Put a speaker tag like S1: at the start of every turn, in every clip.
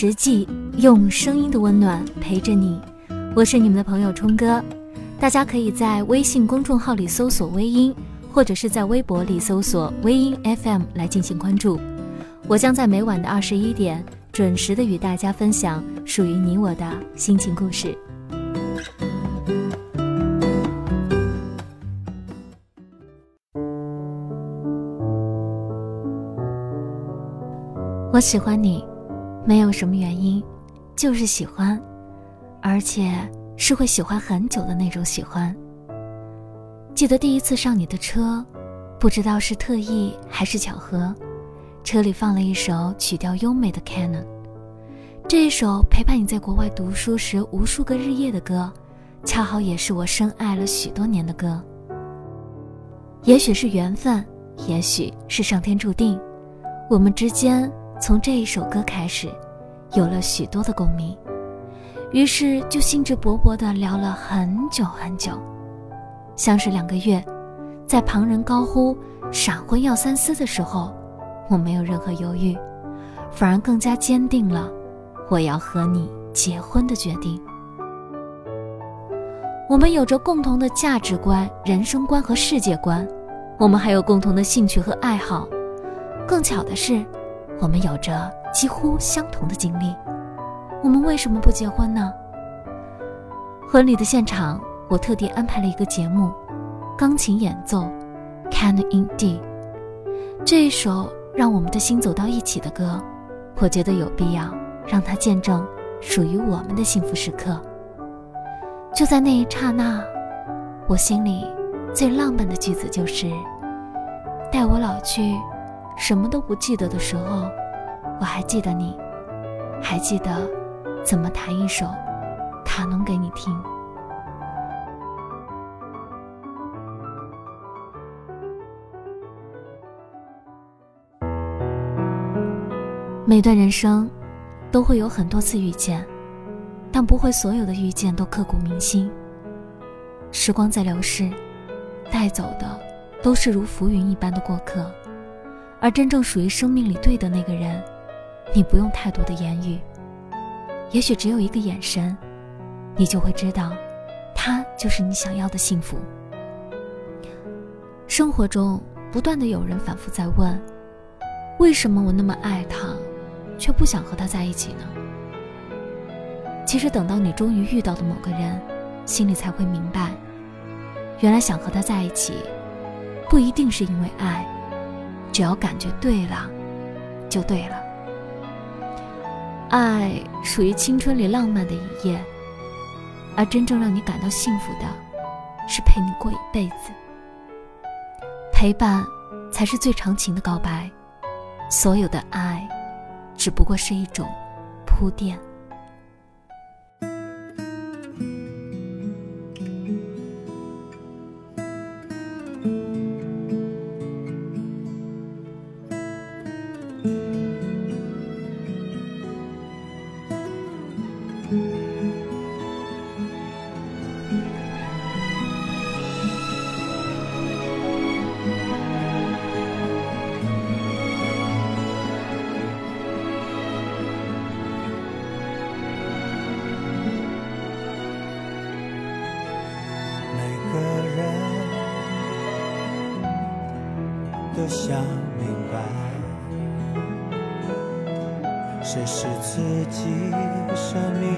S1: 实际，用声音的温暖陪着你。我是你们的朋友冲哥，大家可以在微信公众号里搜索“微音”，或者是在微博里搜索“微音 FM” 来进行关注。我将在每晚的二十一点准时的与大家分享属于你我的心情故事。我喜欢你，没有什么原因，就是喜欢，而且是会喜欢很久的那种喜欢。记得第一次上你的车，不知道是特意还是巧合，车里放了一首曲调优美的《Canon》，这一首陪伴你在国外读书时无数个日夜的歌，恰好也是我深爱了许多年的歌。也许是缘分，也许是上天注定，我们之间。从这一首歌开始，有了许多的共鸣，于是就兴致勃勃地聊了很久很久。相识两个月，在旁人高呼“闪婚要三思”的时候，我没有任何犹豫，反而更加坚定了我要和你结婚的决定。我们有着共同的价值观、人生观和世界观，我们还有共同的兴趣和爱好。更巧的是。我们有着几乎相同的经历，我们为什么不结婚呢？婚礼的现场，我特地安排了一个节目，钢琴演奏《Can in D》这一首让我们的心走到一起的歌，我觉得有必要让它见证属于我们的幸福时刻。就在那一刹那，我心里最浪漫的句子就是：“待我老去。”什么都不记得的时候，我还记得你，还记得怎么弹一首卡农给你听。每段人生都会有很多次遇见，但不会所有的遇见都刻骨铭心。时光在流逝，带走的都是如浮云一般的过客。而真正属于生命里对的那个人，你不用太多的言语，也许只有一个眼神，你就会知道，他就是你想要的幸福。生活中不断的有人反复在问，为什么我那么爱他，却不想和他在一起呢？其实等到你终于遇到的某个人，心里才会明白，原来想和他在一起，不一定是因为爱。只要感觉对了，就对了。爱属于青春里浪漫的一夜，而真正让你感到幸福的，是陪你过一辈子。陪伴，才是最长情的告白。所有的爱，只不过是一种铺垫。
S2: 想明白，谁是自己生命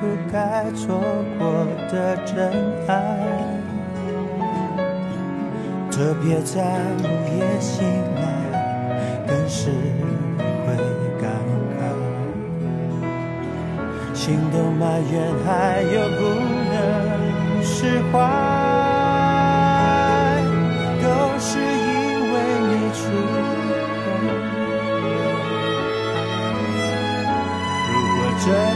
S2: 不该错过的真爱？特别在午夜醒来，更是会感慨，心动埋怨，还有不能释怀。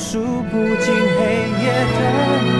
S2: 数不尽黑夜的